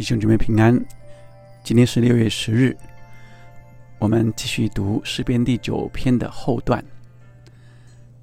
弟兄姊妹平安，今天是六月十日，我们继续读诗篇第九篇的后段。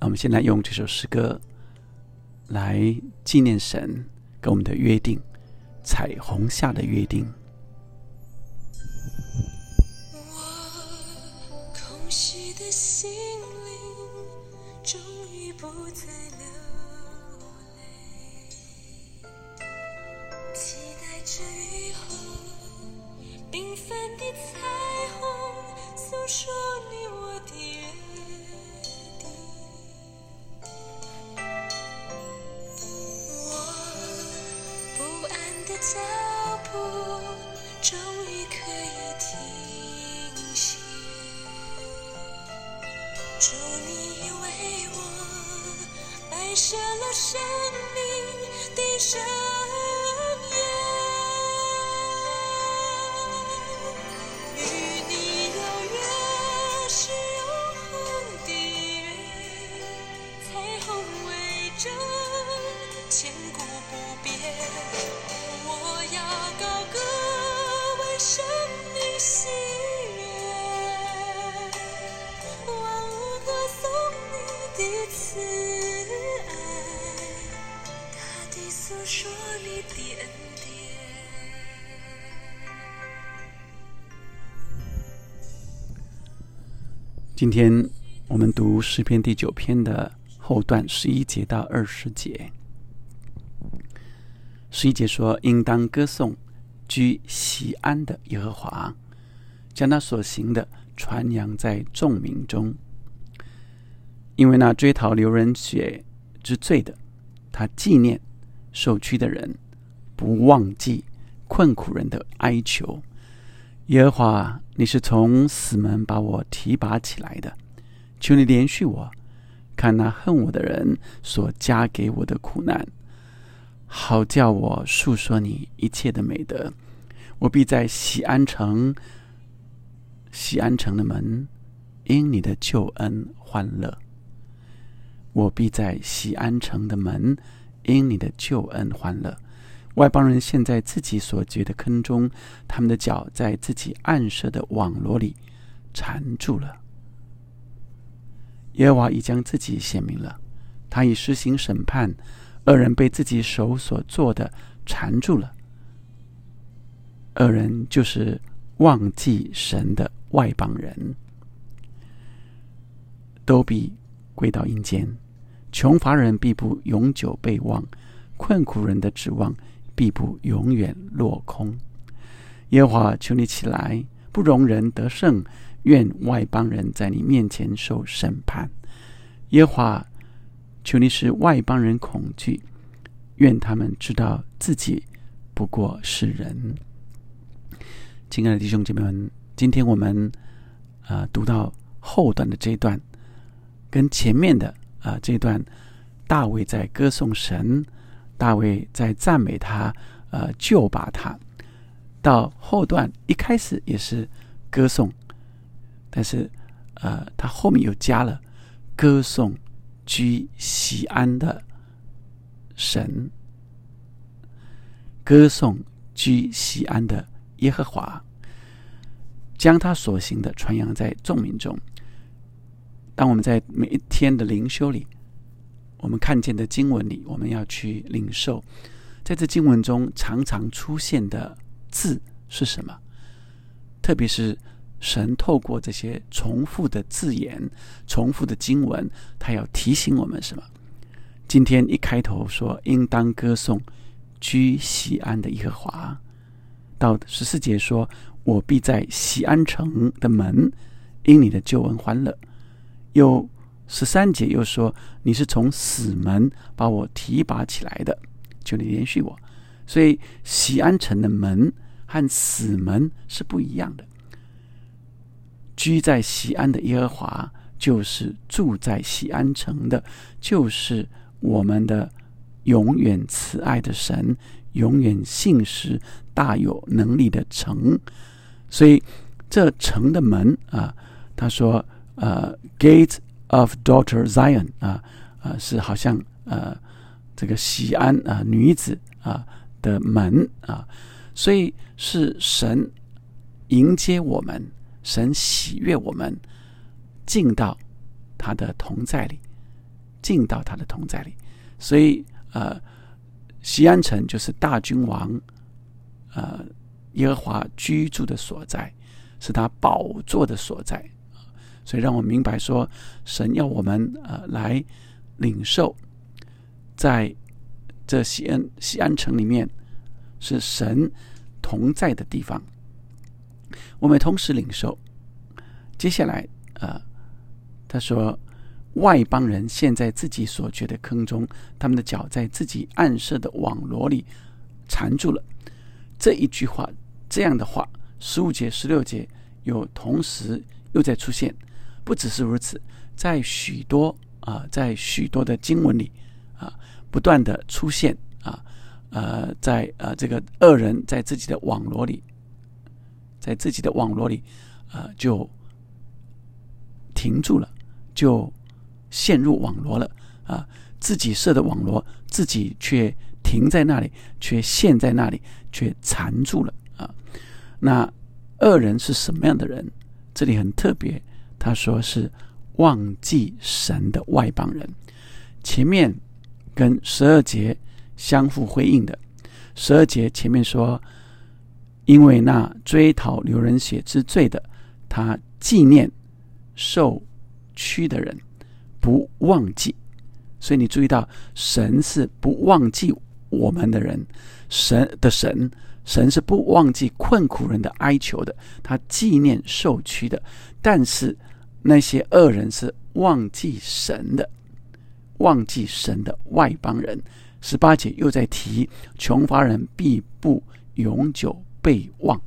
那我们先来用这首诗歌来纪念神跟我们的约定——彩虹下的约定。我空虚的心灵终于不再流待着雨后缤纷的彩虹，诉说你我的约定。我不安的脚步终于可以停息。祝你为我摆设了生命的今天我们读诗篇第九篇的后段十一节到二十节。十一节说：“应当歌颂居西安的耶和华，将他所行的传扬在众民中。因为那追讨流人血之罪的，他纪念受屈的人，不忘记困苦人的哀求。耶和华，你是从死门把我提拔起来的，求你连续我，看那恨我的人所加给我的苦难。”好叫我述说你一切的美德，我必在喜安城，喜安城的门，因你的救恩欢乐。我必在喜安城的门，因你的救恩欢乐。外邦人陷在自己所掘的坑中，他们的脚在自己暗设的网罗里缠住了。耶和华已将自己显明了，他已施行审判。恶人被自己手所做的缠住了。恶人就是忘记神的外邦人，都必归到阴间。穷乏人必不永久被忘，困苦人的指望必不永远落空。耶和华，求你起来，不容人得胜，愿外邦人在你面前受审判。耶和华。求你使外邦人恐惧，愿他们知道自己不过是人。亲爱的弟兄姐妹们，今天我们啊读到后段的这一段，跟前面的啊这段，大卫在歌颂神，大卫在赞美他，呃救拔他。到后段一开始也是歌颂，但是呃他后面又加了歌颂。居西安的神，歌颂居西安的耶和华，将他所行的传扬在众民中。当我们在每一天的灵修里，我们看见的经文里，我们要去领受，在这经文中常常出现的字是什么？特别是。神透过这些重复的字眼、重复的经文，他要提醒我们什么？今天一开头说应当歌颂居西安的耶和华，到十四节说：“我必在西安城的门因你的救恩欢乐。”又十三节又说：“你是从死门把我提拔起来的，求你连续我。”所以西安城的门和死门是不一样的。居在西安的耶和华，就是住在西安城的，就是我们的永远慈爱的神，永远信实、大有能力的城。所以这城的门啊，他说：“呃，Gate of Daughter Zion 啊，啊是好像呃这个西安啊女子啊的门啊。”所以是神迎接我们，神喜悦我们进到他的同在里，进到他的同在里。所以呃，西安城就是大君王呃耶和华居住的所在，是他宝座的所在。所以让我明白说，神要我们呃来领受，在这西安西安城里面是神同在的地方。我们同时领受。接下来呃，他说外邦人陷在自己所掘的坑中，他们的脚在自己暗设的网罗里缠住了。这一句话，这样的话，十五节、十六节又同时又在出现。不只是如此，在许多啊，在许多的经文里啊，不断的出现啊，呃，在呃这个恶人在自己的网络里，在自己的网络里，呃，就停住了，就陷入网络了啊，自己设的网络，自己却停在那里，却陷在那里，却缠住了啊。那恶人是什么样的人？这里很特别。他说是忘记神的外邦人，前面跟十二节相互辉映的。十二节前面说，因为那追讨流人血之罪的，他纪念受屈的人，不忘记。所以你注意到，神是不忘记我们的人，神的神，神是不忘记困苦人的哀求的，他纪念受屈的，但是。那些恶人是忘记神的，忘记神的外邦人。十八节又在提穷乏人必不永久被忘，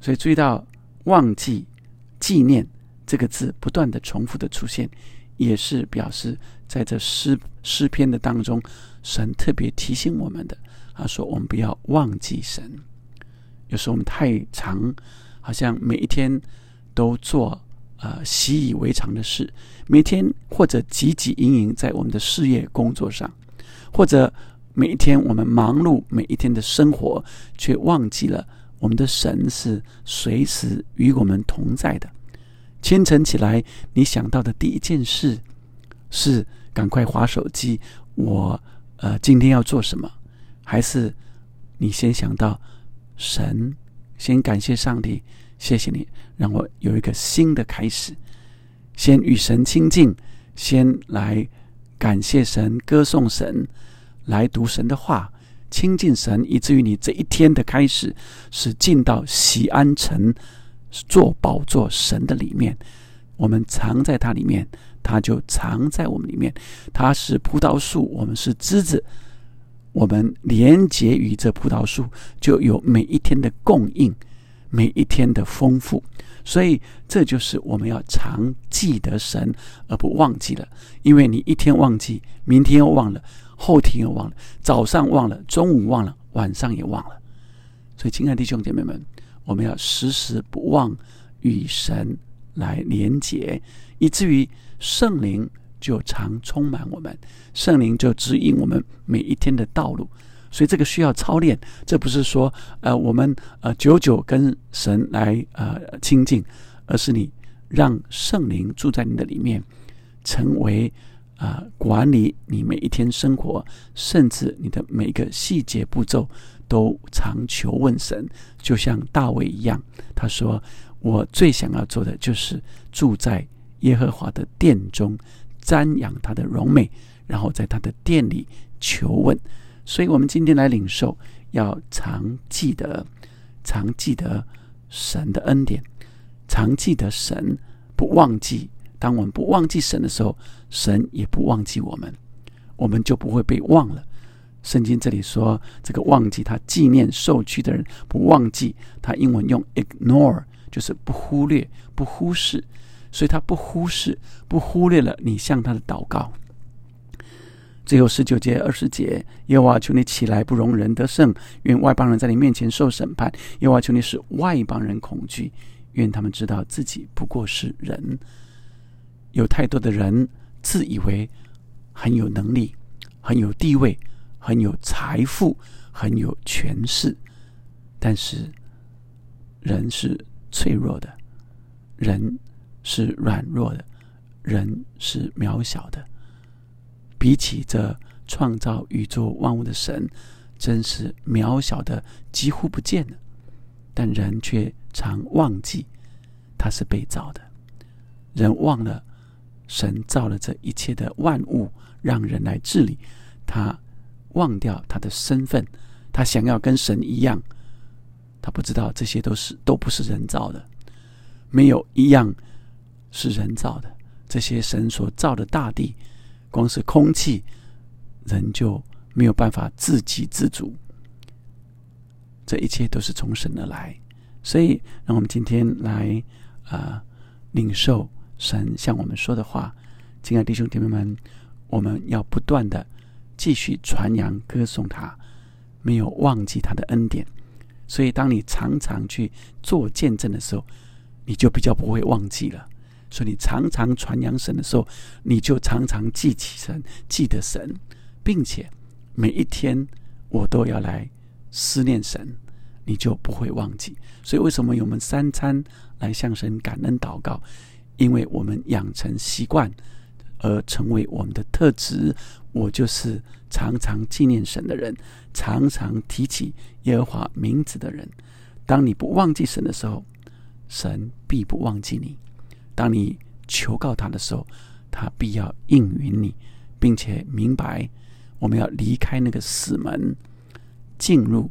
所以注意到“忘记”“纪念”这个字不断的重复的出现，也是表示在这诗诗篇的当中，神特别提醒我们的。他说：“我们不要忘记神。”有时候我们太长，好像每一天。都做呃习以为常的事，每天或者汲汲营营在我们的事业工作上，或者每一天我们忙碌每一天的生活，却忘记了我们的神是随时与我们同在的。清晨起来，你想到的第一件事是赶快划手机，我呃今天要做什么？还是你先想到神，先感谢上帝？谢谢你，让我有一个新的开始。先与神亲近，先来感谢神、歌颂神，来读神的话，亲近神，以至于你这一天的开始是进到喜安城，做宝座神的里面。我们藏在它里面，它就藏在我们里面。它是葡萄树，我们是枝子，我们连结于这葡萄树，就有每一天的供应。每一天的丰富，所以这就是我们要常记得神，而不忘记了。因为你一天忘记，明天又忘了，后天又忘了，早上忘了，中午忘了，晚上也忘了。所以，亲爱的弟兄姐妹们，我们要时时不忘与神来连结，以至于圣灵就常充满我们，圣灵就指引我们每一天的道路。所以这个需要操练，这不是说呃我们呃久久跟神来呃亲近，而是你让圣灵住在你的里面，成为啊管理你每一天生活，甚至你的每一个细节步骤都常求问神，就像大卫一样，他说我最想要做的就是住在耶和华的殿中，瞻仰他的荣美，然后在他的殿里求问。所以，我们今天来领受，要常记得，常记得神的恩典，常记得神不忘记。当我们不忘记神的时候，神也不忘记我们，我们就不会被忘了。圣经这里说，这个忘记，他纪念受屈的人，不忘记。他英文用 ignore，就是不忽略、不忽视。所以他不忽视、不忽略了你向他的祷告。最后十九节、二十节，耶和华求你起来，不容人得胜；愿外邦人在你面前受审判。耶和华求你使外邦人恐惧，愿他们知道自己不过是人。有太多的人自以为很有能力、很有地位、很有财富、很有权势，但是人是脆弱的，人是软弱的，人是渺小的。比起这创造宇宙万物的神，真是渺小的几乎不见了。但人却常忘记他是被造的，人忘了神造了这一切的万物，让人来治理。他忘掉他的身份，他想要跟神一样，他不知道这些都是都不是人造的，没有一样是人造的。这些神所造的大地，光是空气，人就没有办法自给自足。这一切都是从神而来，所以让我们今天来啊领受神向我们说的话。亲爱的弟兄姐妹们，我们要不断的继续传扬歌颂他，没有忘记他的恩典。所以，当你常常去做见证的时候，你就比较不会忘记了。所以，你常常传扬神的时候，你就常常记起神，记得神，并且每一天我都要来。思念神，你就不会忘记。所以，为什么我们三餐来向神感恩祷告？因为我们养成习惯，而成为我们的特质。我就是常常纪念神的人，常常提起耶和华名字的人。当你不忘记神的时候，神必不忘记你；当你求告他的时候，他必要应允你，并且明白我们要离开那个死门。进入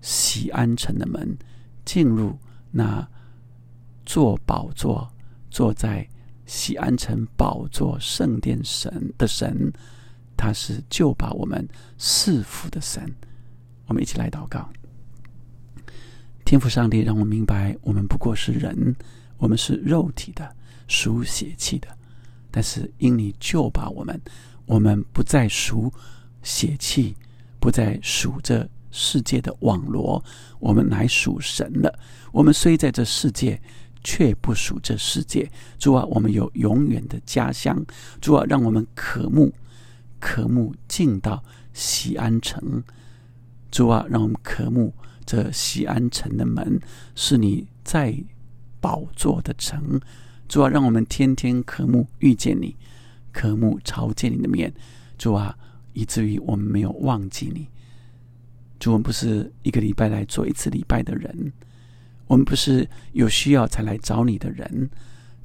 喜安城的门，进入那坐宝座、坐在喜安城宝座圣殿神的神，他是救把我们赐福的神。我们一起来祷告：天父上帝，让我明白，我们不过是人，我们是肉体的，属血气的。但是因你救把我们，我们不再属血气，不再属这。世界的网罗，我们乃属神了。我们虽在这世界，却不属这世界。主啊，我们有永远的家乡。主啊，让我们渴慕，渴慕进到西安城。主啊，让我们渴慕这西安城的门，是你在宝座的城。主啊，让我们天天渴慕遇见你，渴慕朝见你的面。主啊，以至于我们没有忘记你。主，我们不是一个礼拜来做一次礼拜的人，我们不是有需要才来找你的人。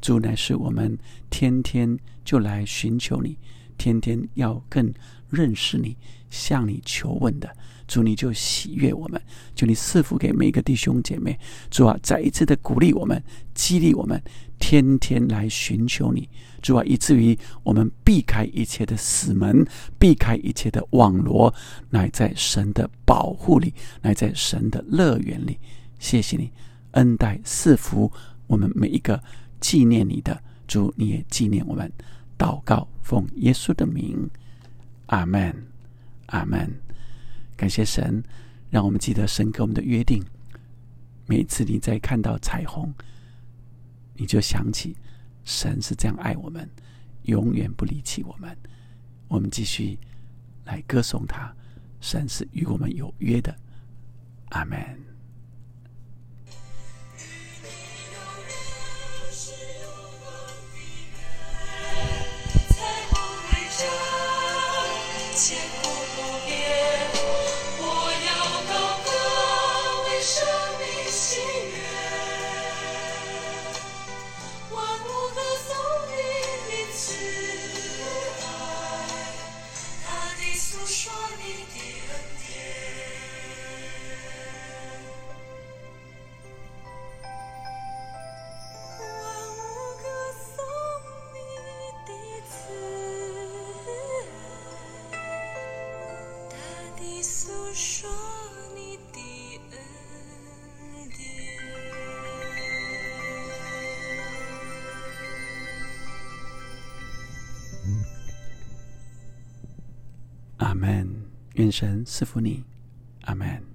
主，乃是我们天天就来寻求你，天天要更认识你，向你求问的。主，你就喜悦我们，就你赐福给每一个弟兄姐妹。主啊，再一次的鼓励我们，激励我们，天天来寻求你。主啊，以至于我们避开一切的死门，避开一切的网罗，乃在神的保护里，乃在神的乐园里。谢谢你恩待赐福我们每一个纪念你的主，你也纪念我们。祷告奉耶稣的名，阿门，阿门。感谢神，让我们记得神给我们的约定。每次你在看到彩虹，你就想起。神是这样爱我们，永远不离弃我们。我们继续来歌颂他。神是与我们有约的。阿门。阿门，愿神赐福你，阿门。